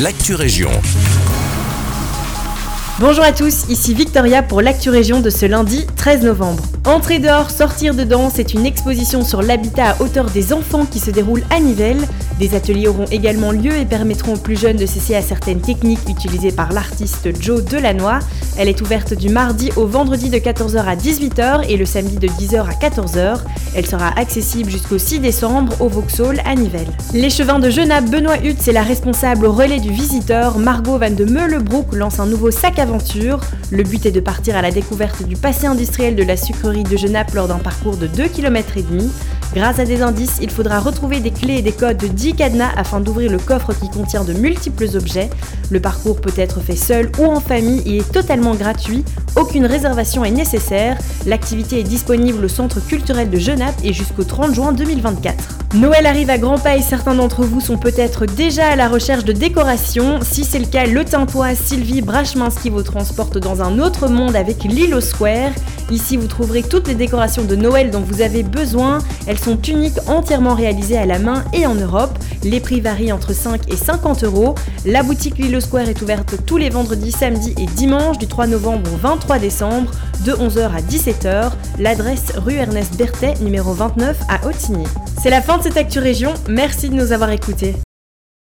l'actu région. Bonjour à tous, ici Victoria pour l'actu région de ce lundi 13 novembre. Entrer dehors, sortir dedans, c'est une exposition sur l'habitat à hauteur des enfants qui se déroule à Nivelles. Des ateliers auront également lieu et permettront aux plus jeunes de cesser à certaines techniques utilisées par l'artiste Joe Delannoy. Elle est ouverte du mardi au vendredi de 14h à 18h et le samedi de 10h à 14h. Elle sera accessible jusqu'au 6 décembre au Vauxhall à Nivelles. L'échevin de Genappe, Benoît Hutt, c'est la responsable au relais du visiteur. Margot Van de Meulebroek lance un nouveau sac aventure. Le but est de partir à la découverte du passé industriel de la sucrerie de Genappe lors d'un parcours de 2 km et demi. Grâce à des indices, il faudra retrouver des clés et des codes de 10 cadenas afin d'ouvrir le coffre qui contient de multiples objets. Le parcours peut être fait seul ou en famille et est totalement gratuit. Aucune réservation est nécessaire. L'activité est disponible au centre culturel de Genappe et jusqu'au 30 juin 2024. Noël arrive à grands pas et certains d'entre vous sont peut-être déjà à la recherche de décoration. Si c'est le cas, le Tintois Sylvie Brachminski vous transporte dans un autre monde avec Lilo Square. Ici, vous trouverez toutes les décorations de Noël dont vous avez besoin. Elles sont uniques, entièrement réalisées à la main et en Europe. Les prix varient entre 5 et 50 euros. La boutique Lilo Square est ouverte tous les vendredis, samedis et dimanches du 3 novembre au 23 décembre de 11h à 17h. L'adresse rue Ernest Berthet, numéro 29 à Ottigny. C'est la fin de cette Actu Région. Merci de nous avoir écoutés.